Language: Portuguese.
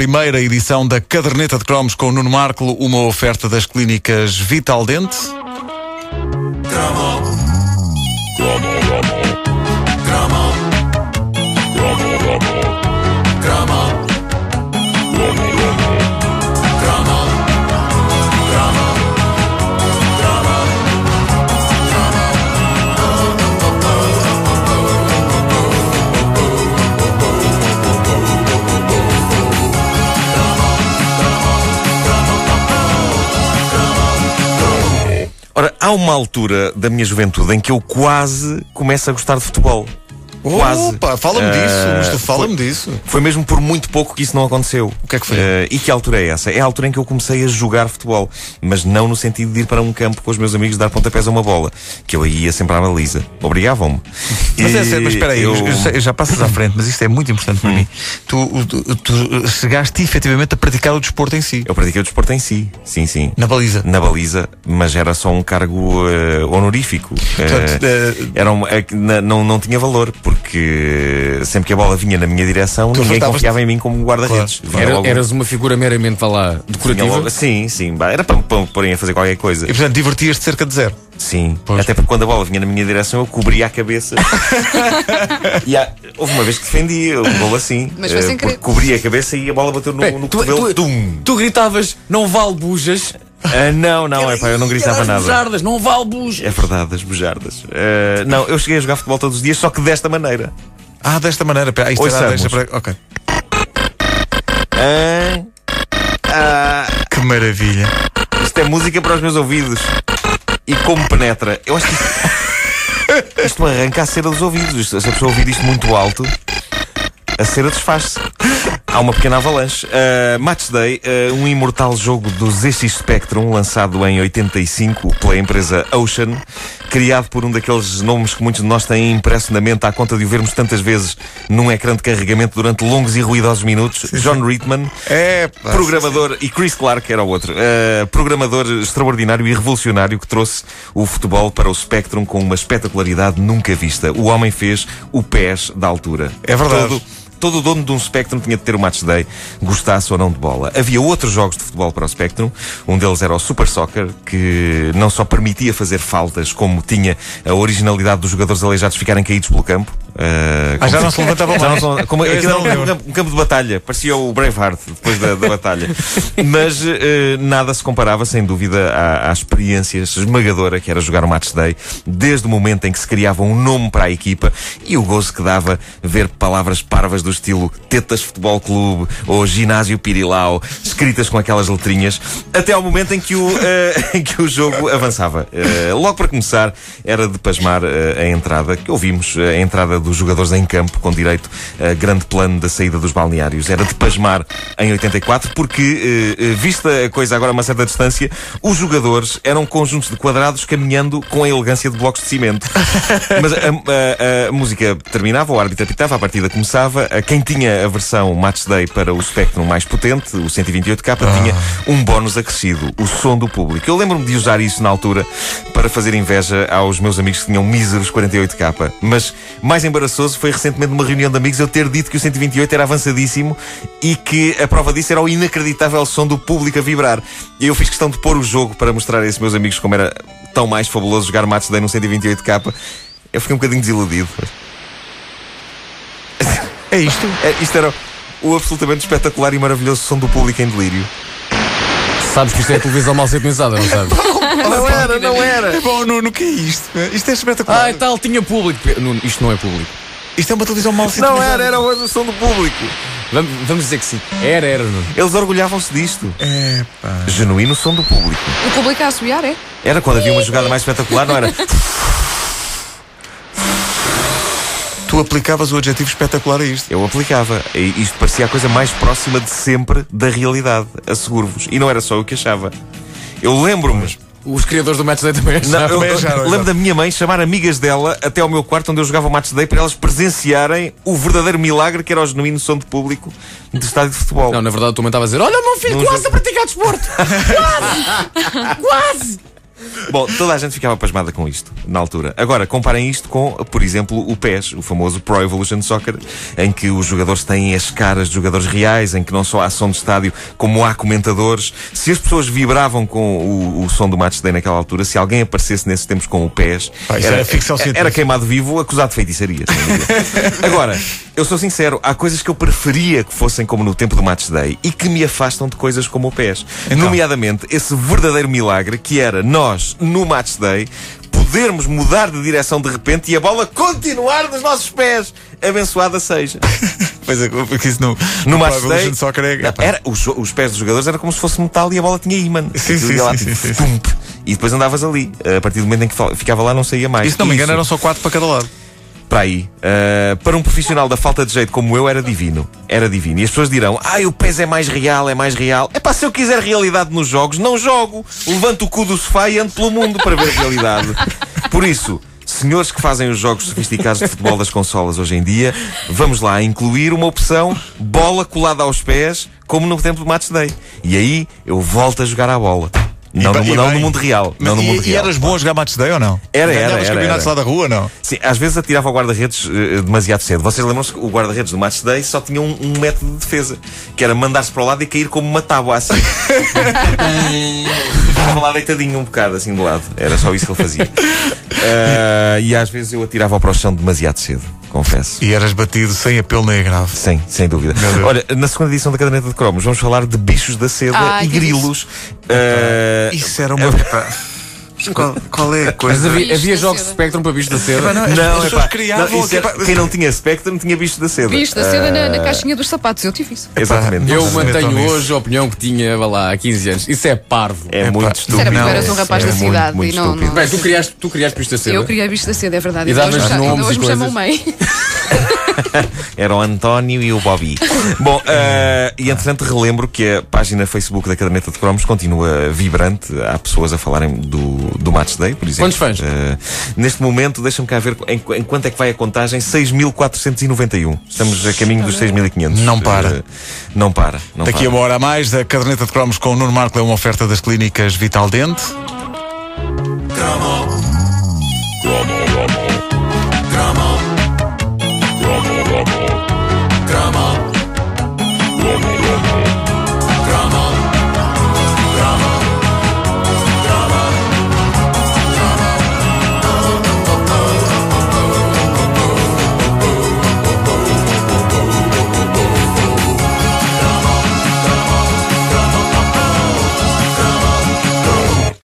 primeira edição da Caderneta de Cromos com o Nuno Marco, uma oferta das clínicas Vital Dente. Há uma altura da minha juventude em que eu quase começo a gostar de futebol. Quase. Opa, fala-me Ah, disso, fala-me disso. Foi mesmo por muito pouco que isso não aconteceu. O que é que foi? Ah, e que altura é essa? É a altura em que eu comecei a jogar futebol, mas não no sentido de ir para um campo com os meus amigos dar pontapés a uma bola, que eu aí ia sempre à baliza. Obrigavam-me. Mas, é mas espera aí, eu- eu... já passas à frente, mas isto é muito importante para mim. Tu, tu, tu chegaste efetivamente a praticar o desporto em si, Eu pratiquei o desporto em si, sim, sim. na baliza. Na baliza, mas era só um cargo eh, honorífico. Portanto, era um- não, não tinha valor, porque sempre que a bola vinha na minha direção, ninguém afastavas-te. confiava em mim como guarda-redes. Vinha Era- logo- eras uma figura meramente, vá lá, decorativa. logo- sim, sim, era para me pô- porem a fazer qualquer coisa. E portanto divertias-te cerca de zero. Sim, até porque quando a bola vinha na minha direção eu cobria a cabeça. e há- houve uma vez que defendi um gol assim. Mas foi eh, sem querer. porque cobria a cabeça e a bola bateu no, Bem, no tu, cotovelo. tu- Tum! tu gritavas, não vale bujas. Ah, não, não, é pá, eu não gritava nada. bujardas, não vale bujas. É verdade, as bujardas. Eh, não, eu cheguei a jogar futebol todos os dias, só que desta maneira. Ah, desta maneira. Pera, isto era, Ouçamos. deixa para... Ok. Ah, ah, Que maravilha. isto é música para os meus ouvidos. E como penetra? Eu acho que isto, isto me arranca a cera dos ouvidos. Isto- se a pessoa ouvir isto muito alto, a cera desfaz-se. Há uma pequena avalanche. Uh, Match Day, uh, um imortal jogo do ZX Spectrum, lançado em 85 pela empresa Ocean, criado por um daqueles nomes que muitos de nós têm impresso na mente à conta de o vermos tantas vezes num ecrã de carregamento durante longos e ruidosos minutos. John Ritman, É, pá, programador, e Chris Clark era o outro, uh, programador extraordinário e revolucionário que trouxe o futebol para o Spectrum com uma espetacularidade nunca vista. O homem fez o pés da altura. É verdade. Todo, todo o dono de um Spectrum tinha de ter o Match Day, gostasse ou não de bola. Havia outros jogos de futebol para o Spectrum, um deles era o Super Soccer, que não só permitia fazer faltas, como tinha a originalidade dos jogadores aleijados ficarem caídos pelo campo. Uh, Ah, já não se levantavam já não mais. são- como, aquilo era um, um campo de batalha, parecia o Braveheart depois da, da batalha. Mas eh, nada se comparava, sem dúvida, à, à experiência esmagadora que era jogar o Match Day, desde o momento em que se criava um nome para a equipa e o gozo que dava ver palavras parvas do estilo Tetas Futebol Clube ou Ginásio Pirilau, escritas com aquelas letrinhas, até ao momento em que o, eh, em que o jogo avançava. Logo para começar, era de pasmar a entrada, que ouvimos, a entrada dos jogadores em campo, com direito a grande plano da saída dos balneários. Era de pasmar em 84, porque, eh, eh, vista a coisa agora a uma certa distância, os jogadores eram conjuntos de quadrados caminhando com a elegância de blocos de cimento. Mas a, a- a música terminava, o árbitro apitava, a partida começava. A Quem tinha a versão Match Day para o Spectrum mais potente, o 128K, tinha um bónus acrescido, o som do público. Eu lembro-me de usar isso na altura para fazer inveja aos meus amigos que tinham míseros 48K. Mas mais embaraçoso foi recentemente numa reunião de amigos eu ter dito que o 128 era avançadíssimo e que a prova disso era o inacreditável som do público a vibrar. E eu fiz questão de pôr o jogo para mostrar a esses meus amigos como era tão mais fabuloso jogar Match Day num 128K. Eu fiquei um bocadinho desiludido. É isto? É, isto era o absolutamente espetacular e maravilhoso som do público em delírio. Sabes que isto é televisão mal ser pensada, não sabes? Não era, não era. É bom, Nuno, o que é isto? Isto é espetacular. Ai, tal, tinha público. Nuno, isto não é público. Isto é uma televisão mal Não sintonizada. era, era o som do público. Vamos, vamos dizer que sim. Era, era, Nuno. Eles orgulhavam-se disto. É, pá. Genuíno som do público. O público a assobiar, é? Era quando havia uma jogada mais espetacular, não era? Tu aplicavas o adjetivo espetacular a isto. Eu aplicava. E isto parecia a coisa mais próxima de sempre da realidade. Asseguro-vos. E não era só eu que achava. Eu lembro-me. Os criadores do Match Day também Não, achavam. eu, acharam, lembro da minha mãe chamar amigas dela até ao meu quarto onde eu jogava o Match Day para elas presenciarem o verdadeiro milagre que era o genuíno som de público de estádio de futebol. Não, na verdade, a tua mãe estava a dizer: Olha, o meu filho Não quase jogo. a praticar desporto! quase! quase! Bom, toda a gente ficava pasmada com isto, na altura. Agora, comparem isto com, por exemplo, o PES, o famoso Pro Evolution Soccer, em que os jogadores têm as caras de jogadores reais, em que não só há som de estádio, como há comentadores. Se as pessoas vibravam com o, o som do match day naquela altura, se alguém aparecesse nesses tempos com o PES, Pá, era ficção era, científica. queimado vivo, acusado de feitiçaria. dúvida. Agora, eu sou sincero, há coisas que eu preferia que fossem como no tempo do Match Day e que me afastam de coisas como o PES. Então. Nomeadamente, esse verdadeiro milagre que era nós, no Match Day, podermos mudar de direção de repente e a bola continuar nos nossos pés. Abençoada seja. Pois é, porque isso no, No Match Day, pá, era, os, os pés dos jogadores eram como se fosse metal e a bola tinha imã. Sim, sim, lá, sim, tipo, sim, sim. E depois andavas ali. A partir do momento em que ficava lá, não saía mais. E se não me engano, eram só quatro para cada lado. Para aí. Uh, para um profissional da falta de jeito como eu, era divino. Era divino. E as pessoas dirão: ai, o PES é mais real, é mais real. É pá, se eu quiser realidade nos jogos, não jogo. Levanto o cu do sofá e ando pelo mundo para ver a realidade. Por isso. Senhores que fazem os jogos sofisticados de futebol das consolas hoje em dia, vamos lá incluir uma opção bola colada aos pés, como no tempo do Match Day. E aí eu volto a jogar à bola. Não, ba- no, e não no mundo real. Mas não no e, mundo e real. eras bom a jogar Match Day ou não? Era, era, Ganhavas campeonatos era. lá da rua não? Sim, às vezes atirava ao guarda-redes eh, demasiado cedo. Vocês lembram-se que o guarda-redes do Match Day só tinha um, um método de defesa, que era mandar-se para o lado e cair como uma tábua assim. Ficava lá deitadinho um bocado assim de lado. Era só isso que ele fazia. Ah, e às vezes eu atirava para o chão demasiado cedo, confesso. E eras batido sem apelo nem agravo. Sim, sem dúvida. Meu Deus. Olha, na segunda edição da caderneta de cromos vamos falar de bichos da seda Ai, e grilos. Ah, Isso era uma. Qual, qual é a Mas coisa? havia, Bicho havia da jogos de. Spectrum para bicho da seda. não, as Não, pessoas epá, criavam não, isso é- quem não tinha Spectrum tinha bicho da seda. Bicho da seda na, na Ah, caixinha dos sapatos, eu tive isso. Exatamente. Eu mantenho hoje a opinião que tinha vá lá há 15 anos. Isso é parvo. É Epá, muito isso estúpido. Era porque Não, eras um isso rapaz é da muito, cidade muito e não. não- Bem, tu criaste, tu criaste bicho da seda. Eu criei bicho da seda, é verdade. E davas hoje, ainda nomes hoje e me chamam mãe. Era o António e o Bobby. Bom, eh, e entretanto relembro que a página Facebook da Caderneta de Cromos continua vibrante. Há pessoas a falarem do, do Match Day, por exemplo. Quantos fãs? Eh, neste momento, deixa-me cá ver em, em quanto é que vai a contagem. 6.491. Estamos a caminho dos 6.500. Não para. Eh, não para. Não Daqui para. a uma hora a mais, a caderneta de cromos com o Nuno Marco é uma oferta das clínicas Vital Dente.